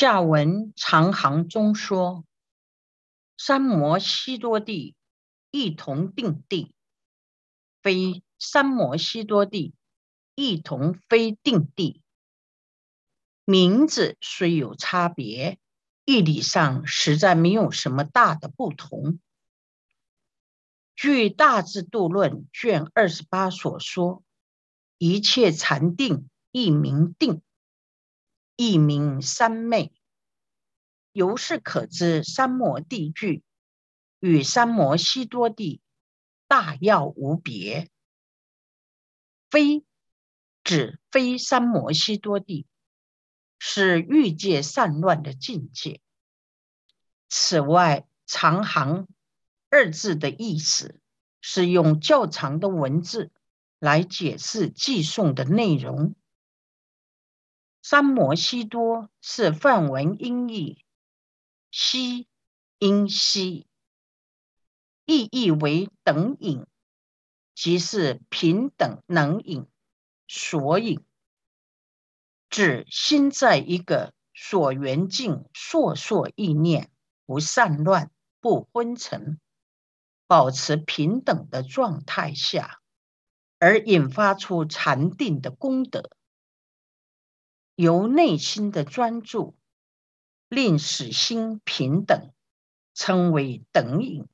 下文长行中说，三摩悉多地一同定地，非三摩悉多地一同非定地。名字虽有差别，义理上实在没有什么大的不同。据《大智度论》卷二十八所说，一切禅定亦名定。一名三昧，由是可知三摩地具与三摩悉多地大要无别。非指非三摩悉多地，是欲界散乱的境界。此外，长行二字的意思是用较长的文字来解释寄诵的内容。三摩悉多是梵文音译，悉音悉，意义为等引，即是平等能引所引，指心在一个所缘境烁烁意念不散乱不昏沉，保持平等的状态下，而引发出禅定的功德。由内心的专注，令使心平等，称为等引。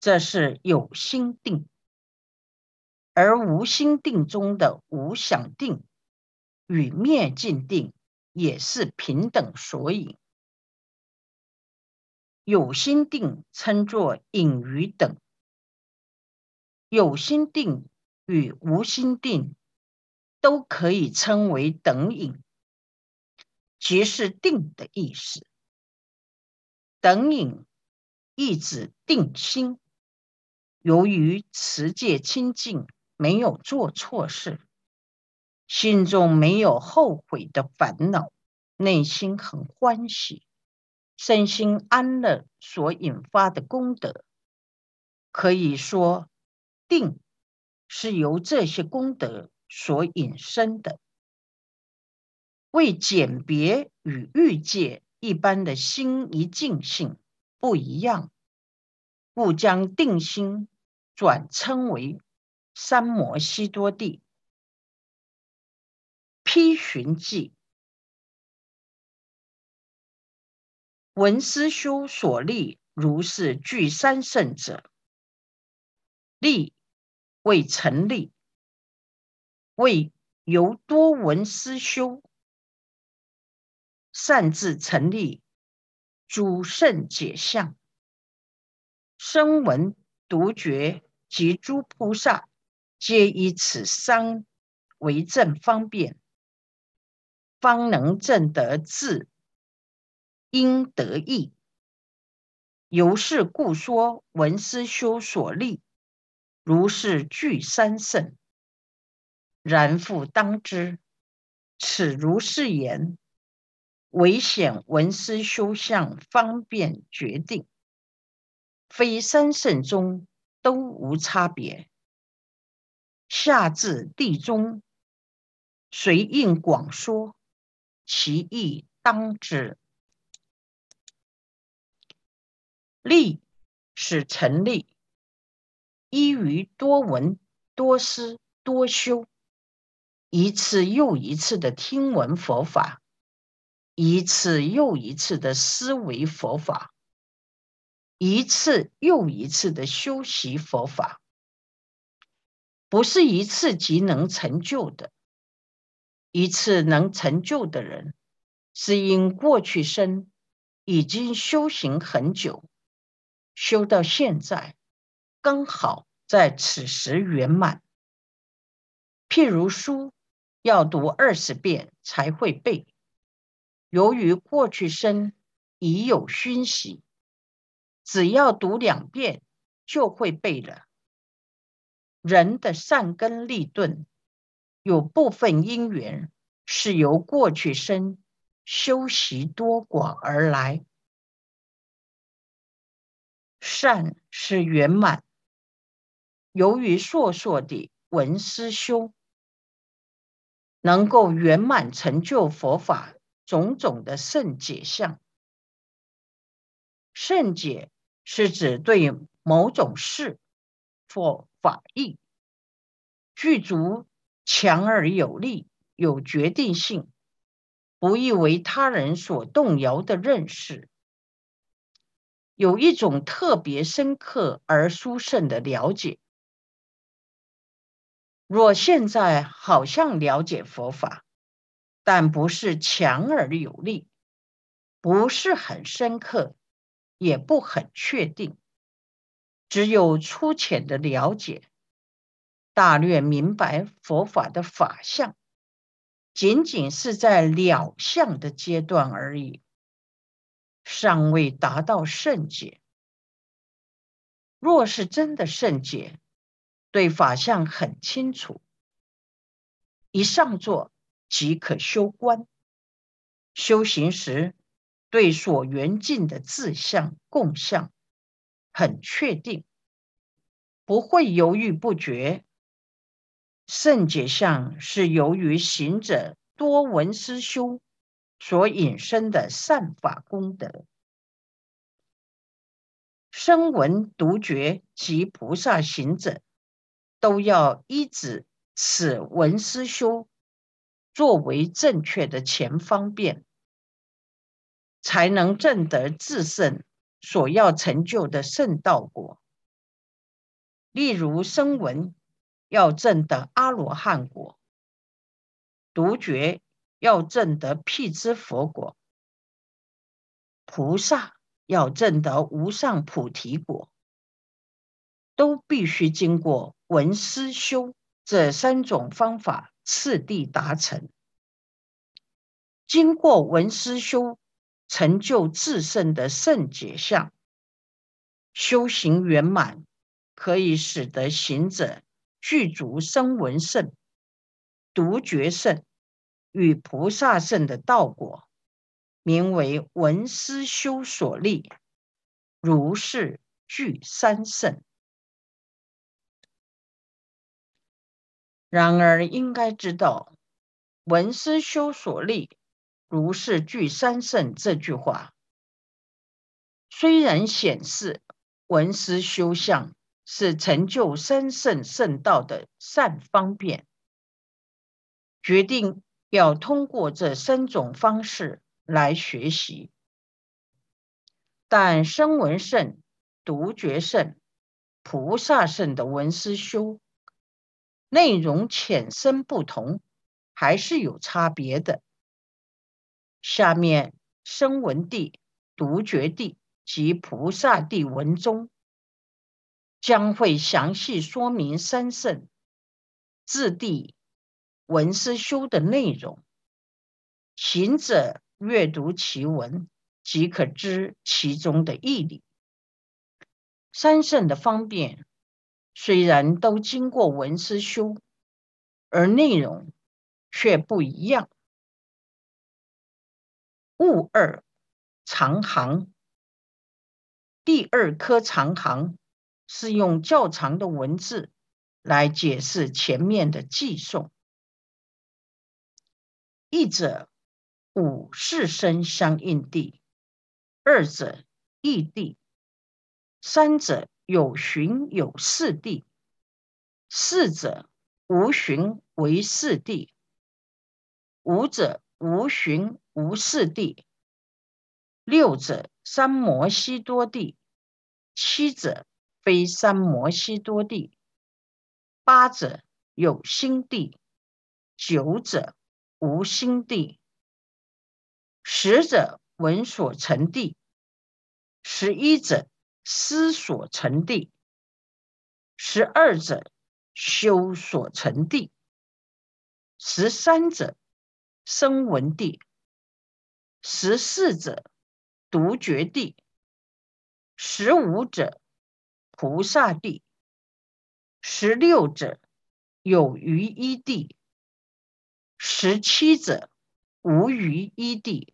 这是有心定，而无心定中的无想定与灭尽定也是平等所引。有心定称作隐于等，有心定与无心定。都可以称为等引，即是定的意思。等引意指定心。由于持戒清净，没有做错事，心中没有后悔的烦恼，内心很欢喜，身心安乐所引发的功德，可以说定是由这些功德。所引申的，为简别与欲界一般的心一境性不一样，故将定心转称为三摩悉多地。批寻记，文思修所立如是具三圣者，立为成立。为由多闻思修，擅自成立诸圣解相，声闻独觉及诸菩萨，皆以此三为正方便，方能证得智应得意。由是故说闻思修所立，如是具三圣。然复当知，此如是言，唯显文思修相方便决定，非三圣中都无差别。下至地中，随应广说，其意当知。立是成立，依于多闻、多思、多修。一次又一次的听闻佛法，一次又一次的思维佛法，一次又一次的修习佛法，不是一次即能成就的。一次能成就的人，是因过去生已经修行很久，修到现在刚好在此时圆满。譬如书。要读二十遍才会背，由于过去生已有熏习，只要读两遍就会背了。人的善根利钝，有部分因缘是由过去生修习多寡而来。善是圆满，由于硕硕的文思修。能够圆满成就佛法，种种的圣解相。圣解是指对某种事或法义具足强而有力、有决定性，不易为他人所动摇的认识，有一种特别深刻而殊胜的了解。若现在好像了解佛法，但不是强而有力，不是很深刻，也不很确定，只有粗浅的了解，大略明白佛法的法相，仅仅是在了相的阶段而已，尚未达到圣解。若是真的圣解，对法相很清楚，一上座即可修观。修行时，对所缘境的自相共相很确定，不会犹豫不决。圣解相是由于行者多闻思修所引申的善法功德，声闻独觉及菩萨行者。都要依止此文思修作为正确的前方便，才能证得自圣所要成就的圣道果。例如声闻要证得阿罗汉果，独觉要证得辟支佛果，菩萨要证得无上菩提果。都必须经过闻思修这三种方法次第达成。经过闻思修，成就自身的圣解相，修行圆满，可以使得行者具足声闻圣、独觉圣与菩萨圣的道果，名为闻思修所立，如是具三圣。然而，应该知道“文思修所立，如是具三圣”这句话，虽然显示文思修相是成就三圣圣道的善方便，决定要通过这三种方式来学习，但声闻圣、独觉圣、菩萨圣的文思修。内容浅深不同，还是有差别的。下面声闻地、独觉地及菩萨地文中，将会详细说明三圣自地文思修的内容。行者阅读其文，即可知其中的义理。三圣的方便。虽然都经过文思修，而内容却不一样。物二长行，第二颗长行是用较长的文字来解释前面的寄送。一者五四身相应地，二者异地，三者。有寻有四谛，四者无寻为四谛，五者无寻无四谛，六者三摩悉多谛，七者非三摩悉多谛，八者有心地，九者无心地，十者闻所成地，十一者。思所成地，十二者修所成地，十三者声闻地，十四者独觉地，十五者菩萨地，十六者有余一地，十七者无余一地。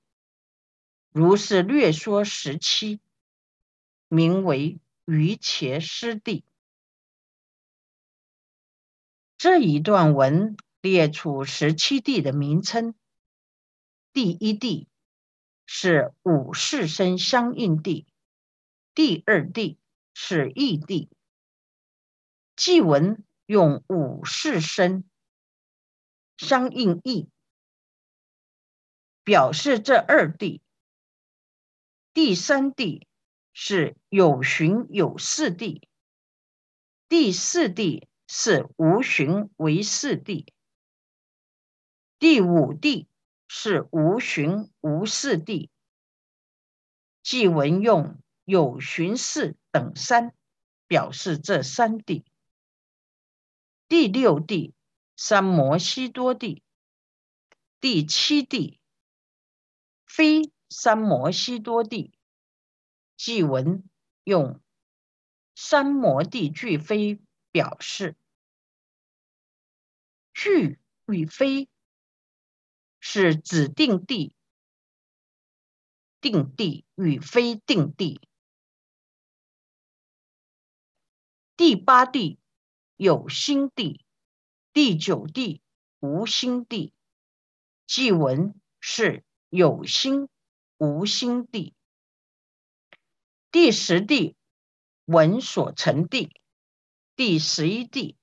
如是略说十七。名为于伽师地。这一段文列出十七地的名称，第一地是五世身相应地，第二地是异地。祭文用五世身相应义，表示这二地。第三地是有寻有四地，第四地是无寻为四地，第五地是无寻无四地。祭文用有寻四等三表示这三地。第六地三摩西多地，第七地非三摩西多地。祭文用三摩地俱非表示，俱与非是指定地，定地与非定地。第八地。有心地，第九地无心地。祭文是有心无心地。第十地闻所成地，第十一地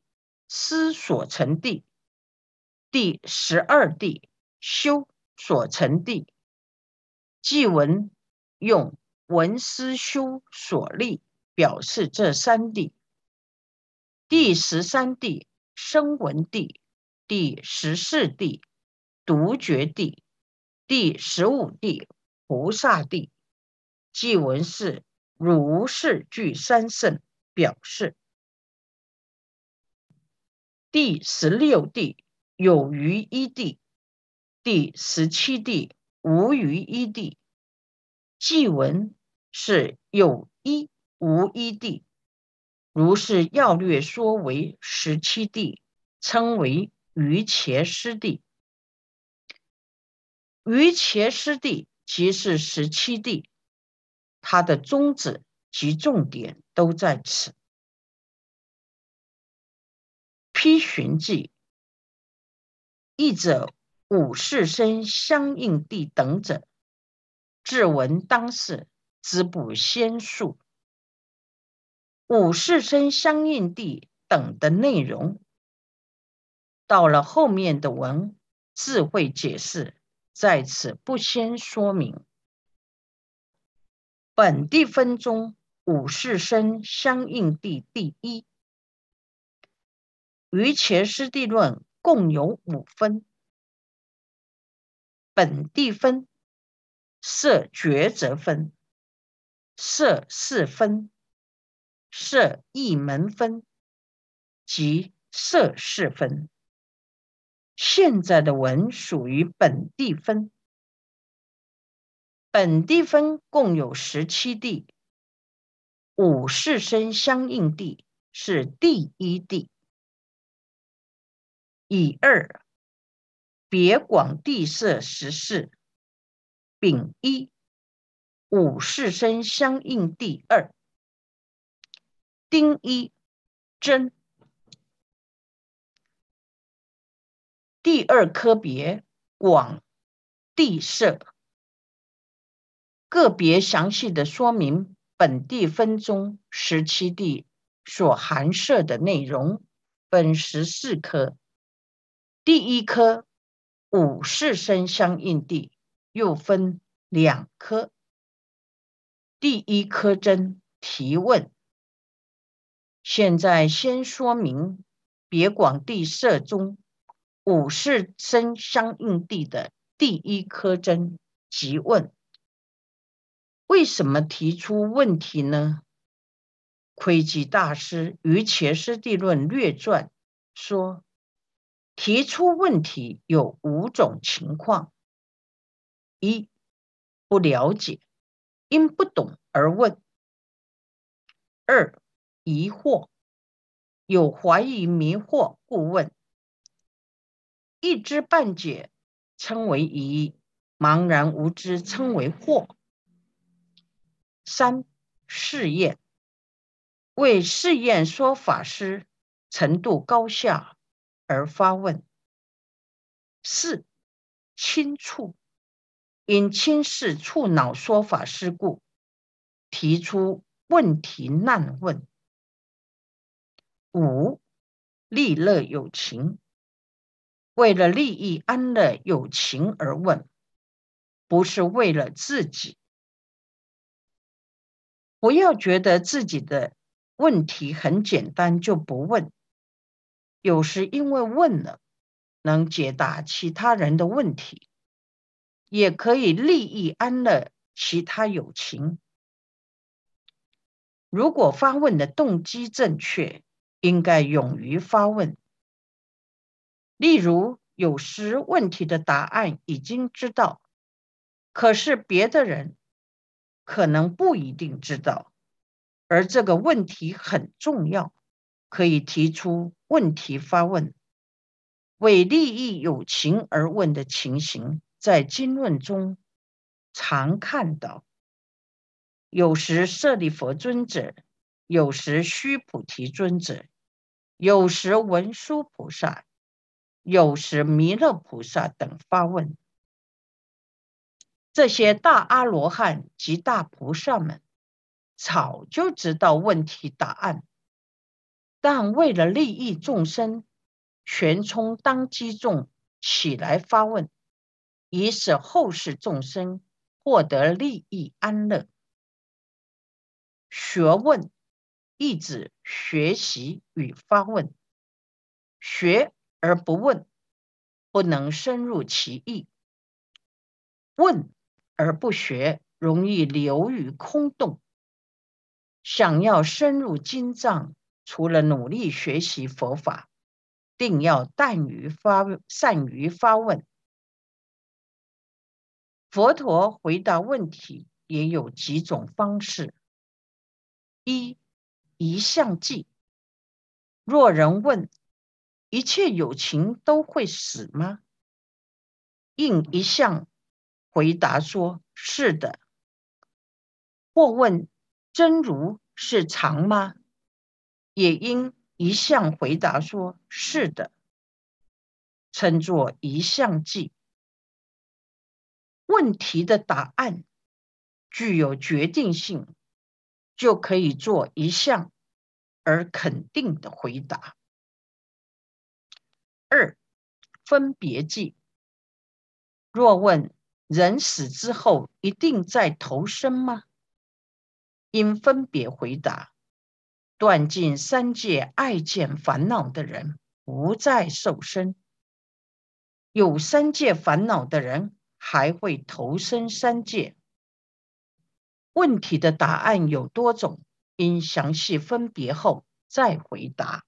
思所成地，第十二地修所成地。祭文用闻思修所立表示这三地。第十三地声闻地，第十四地独觉地，第十五地菩萨地。即文是如是具三圣表示。第十六地有余一地，第十七地无余一地。即文是有一无一地。如是要略说为十七地，称为余伽师地。余伽师地即是十七地，它的宗旨及重点都在此。批寻记译者五世身相应地等者，自闻当世，知不先述。五世身相应地等的内容，到了后面的文智慧解释，在此不先说明。本地分中五世生相应地第一，于前师地论共有五分。本地分设抉择分，设四分。设一门分即设四分。现在的文属于本地分。本地分共有十七地，五世生相应地是第一地。乙二别广地设十四，丙一五世生相应地二。丁一真第二科别广地设个别详细的说明本地分中十七地所含摄的内容，分十四科。第一科五世生相应地又分两科。第一科真提问。现在先说明别广地色中五世生相应地的第一科针即问：为什么提出问题呢？窥基大师于前师地论略传说，提出问题有五种情况：一、不了解，因不懂而问；二、疑惑，有怀疑迷惑故问；一知半解，称为疑；茫然无知，称为惑。三试验，为试验说法师程度高下而发问。四轻触，因轻视触脑说法事故，提出问题难问。五利乐有情，为了利益安乐有情而问，不是为了自己。不要觉得自己的问题很简单就不问，有时因为问了，能解答其他人的问题，也可以利益安乐其他友情。如果发问的动机正确。应该勇于发问。例如，有时问题的答案已经知道，可是别的人可能不一定知道，而这个问题很重要，可以提出问题发问，为利益有情而问的情形，在经论中常看到。有时舍利佛尊者。有时须菩提尊者，有时文殊菩萨，有时弥勒菩萨等发问。这些大阿罗汉及大菩萨们早就知道问题答案，但为了利益众生，全充当机众起来发问，以使后世众生获得利益安乐。学问。意指学习与发问，学而不问，不能深入其意；问而不学，容易流于空洞。想要深入经藏，除了努力学习佛法，定要善于发善于发问。佛陀回答问题也有几种方式：一。一相记。若人问：一切有情都会死吗？应一相回答说：是的。或问：真如是常吗？也应一向回答说：是的。称作一相记。问题的答案具有决定性。就可以做一项而肯定的回答。二分别记。若问人死之后一定在投生吗？应分别回答：断尽三界爱见烦恼的人不再受生；有三界烦恼的人还会投生三界。问题的答案有多种，应详细分别后再回答。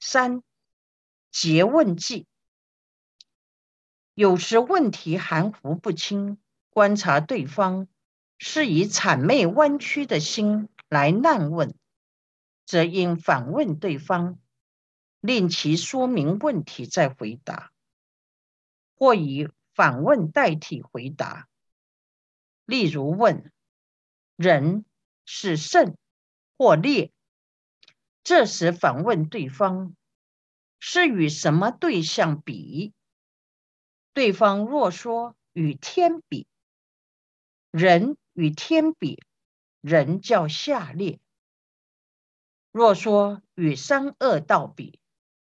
三诘问记，有时问题含糊不清，观察对方是以谄媚弯曲的心来难问，则应反问对方，令其说明问题再回答，或以反问代替回答。例如问：人是胜或劣？这时反问对方：是与什么对象比？对方若说与天比，人与天比，人叫下劣；若说与三恶道比，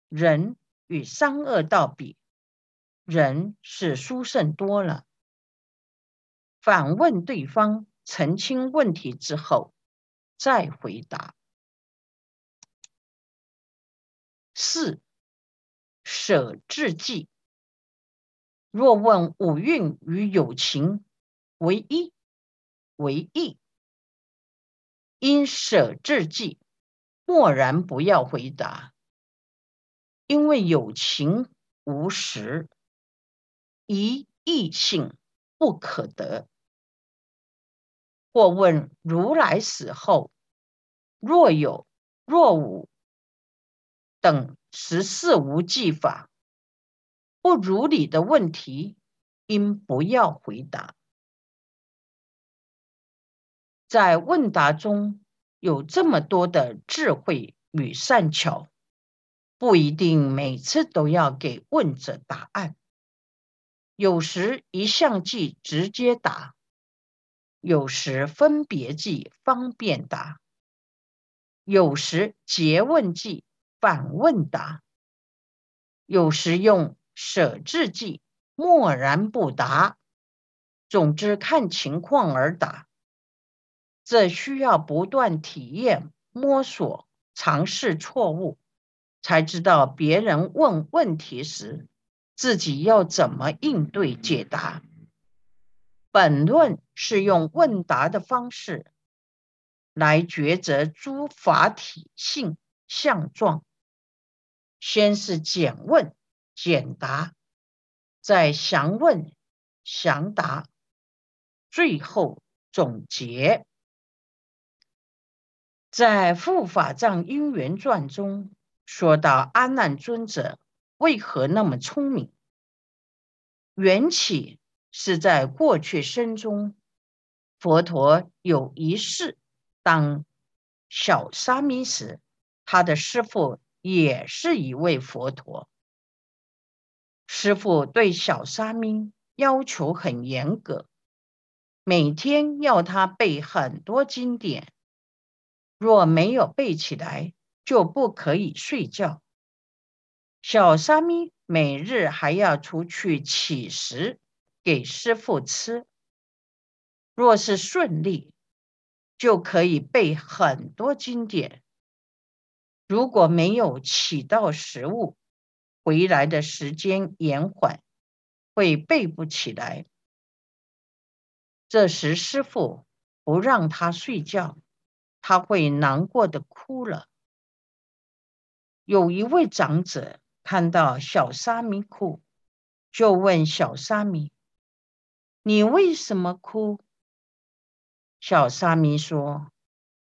人与三恶道比，人是殊胜多了。反问对方，澄清问题之后，再回答。四舍智记。若问五蕴与有情为一为异，因舍智记，默然不要回答，因为有情无实，一异性不可得。或问如来死后，若有若无等十四无记法不如理的问题，应不要回答。在问答中有这么多的智慧与善巧，不一定每次都要给问者答案。有时一项记直接答，有时分别记方便答，有时结问记反问答，有时用舍自己默然不答。总之看情况而答，这需要不断体验、摸索、尝试错误，才知道别人问问题时。自己要怎么应对解答？本论是用问答的方式来抉择诸法体性相状，先是简问简答，再详问详答，最后总结。在《护法藏因缘传》中说到阿难尊者。为何那么聪明？缘起是在过去生中，佛陀有一世当小沙弥时，他的师父也是一位佛陀。师傅对小沙弥要求很严格，每天要他背很多经典，若没有背起来，就不可以睡觉。小沙弥每日还要出去乞食给师傅吃。若是顺利，就可以背很多经典；如果没有乞到食物，回来的时间延缓，会背不起来。这时师傅不让他睡觉，他会难过的哭了。有一位长者。看到小沙弥哭，就问小沙弥：“你为什么哭？”小沙弥说：“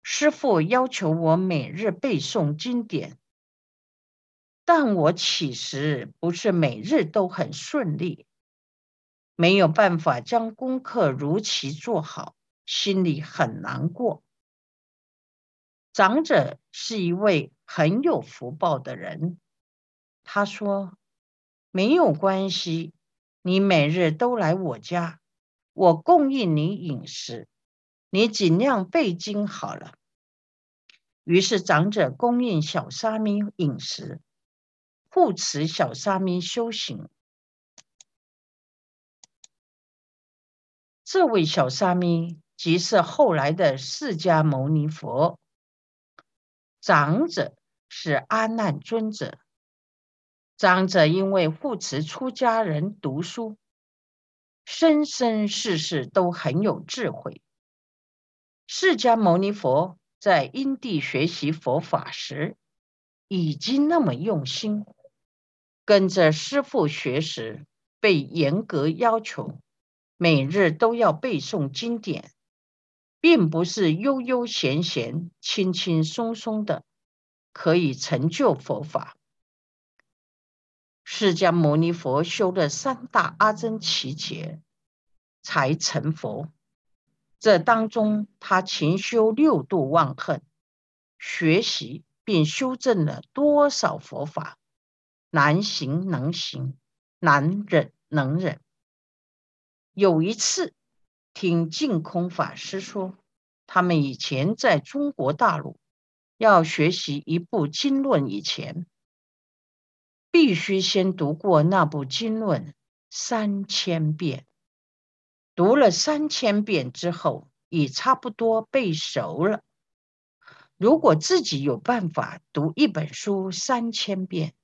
师傅要求我每日背诵经典，但我起时不是每日都很顺利，没有办法将功课如期做好，心里很难过。”长者是一位很有福报的人。他说：“没有关系，你每日都来我家，我供应你饮食，你尽量背经好了。”于是长者供应小沙弥饮食，护持小沙弥修行。这位小沙弥即是后来的释迦牟尼佛。长者是阿难尊者。长者因为护持出家人读书，生生世世都很有智慧。释迦牟尼佛在因地学习佛法时，已经那么用心，跟着师父学时，被严格要求，每日都要背诵经典，并不是悠悠闲闲、轻轻松松的可以成就佛法。释迦牟尼佛修了三大阿僧祇劫，才成佛。这当中，他勤修六度万恨，学习并修正了多少佛法？难行能行，难忍能忍。有一次，听净空法师说，他们以前在中国大陆要学习一部经论以前。必须先读过那部经论三千遍，读了三千遍之后，已差不多背熟了。如果自己有办法读一本书三千遍，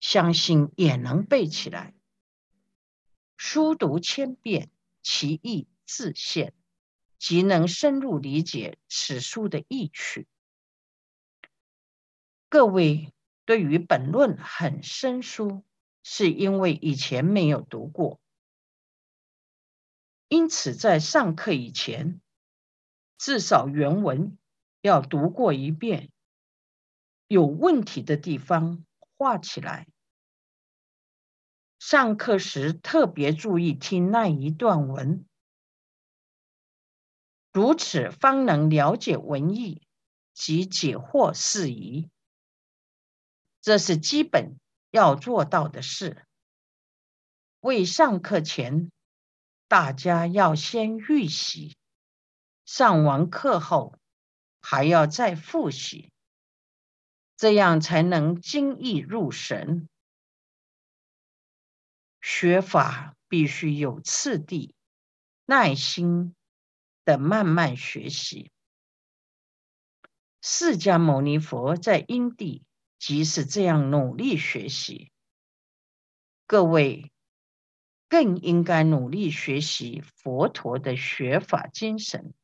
相信也能背起来。书读千遍，其义自现，即能深入理解此书的意趣。各位。对于本论很生疏，是因为以前没有读过，因此在上课以前，至少原文要读过一遍，有问题的地方画起来。上课时特别注意听那一段文，如此方能了解文意及解惑事宜。这是基本要做到的事。未上课前，大家要先预习；上完课后，还要再复习，这样才能精益入神。学法必须有次第，耐心的慢慢学习。释迦牟尼佛在因地即是这样努力学习，各位更应该努力学习佛陀的学法精神。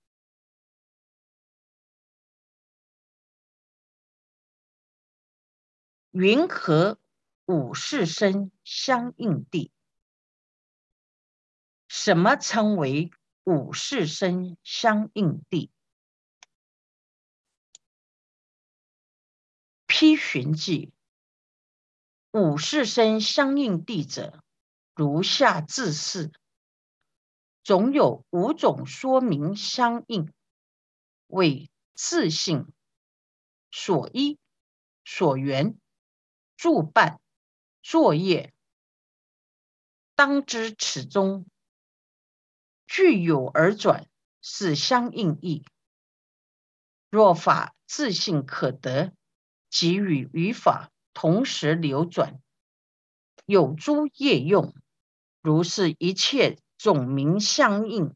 云和五世身相应地，什么称为五世身相应地？批寻记，五世身相应地者，如下自是，总有五种说明相应，为自性、所依、所缘、助伴、作业。当知此中具有而转，是相应义。若法自性可得。即与语法同时流转，有诸业用，如是一切总名相应，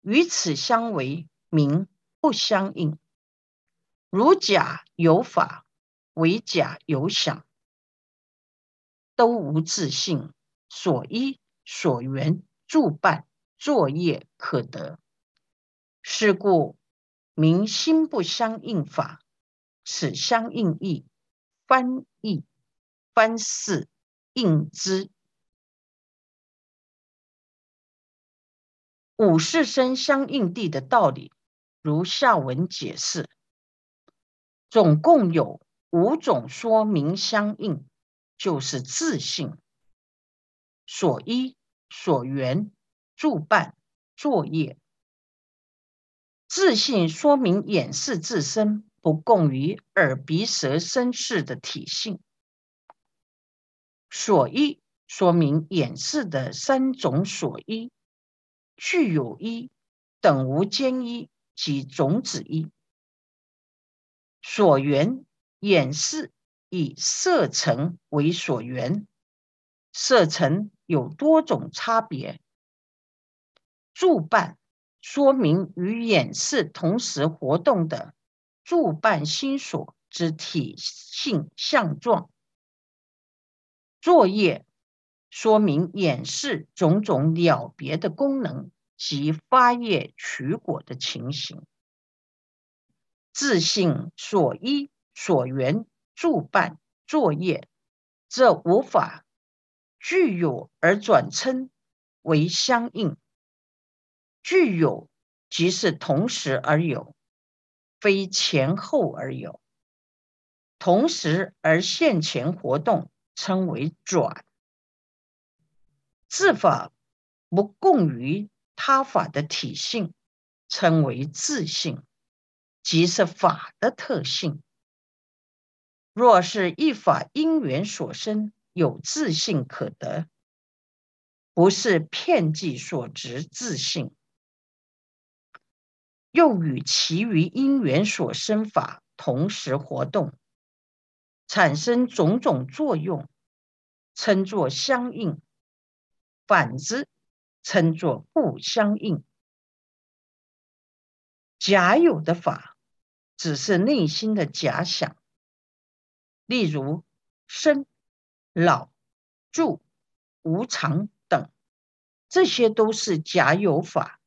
与此相为名不相应。如假有法，为假有想，都无自性所依所缘助伴作业可得。是故名心不相应法。此相应义，翻译翻释应之。五世身相应地的道理，如下文解释。总共有五种说明相应，就是自性、所依、所缘、助伴、作业。自性说明掩饰自身。不共于耳鼻舌身世的体性，所依说明掩饰的三种所依，具有依等无间依及种子依。所缘眼视以色尘为所缘，色尘有多种差别。助伴说明与眼视同时活动的。助伴心所之体性相状，作业说明演示种种了别的功能及发业取果的情形。自性所依所缘助伴作业，这无法具有而转称为相应。具有即是同时而有。非前后而有，同时而现前活动，称为转。自法不共于他法的体性，称为自性，即是法的特性。若是一法因缘所生，有自性可得，不是片剂所执自性。又与其余因缘所生法同时活动，产生种种作用，称作相应；反之，称作不相应。假有的法，只是内心的假想，例如生、老、住、无常等，这些都是假有法。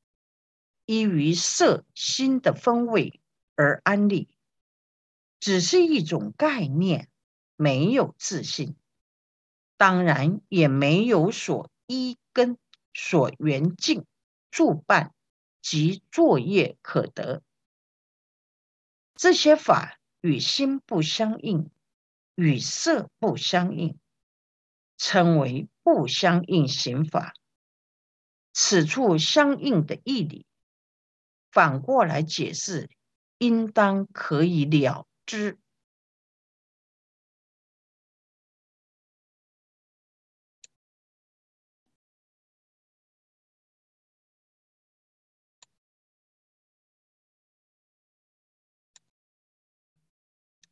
依于色心的风味而安立，只是一种概念，没有自信，当然也没有所依根、所缘境、助伴及作业可得。这些法与心不相应，与色不相应，称为不相应行法。此处相应的义理。反过来解释，应当可以了之。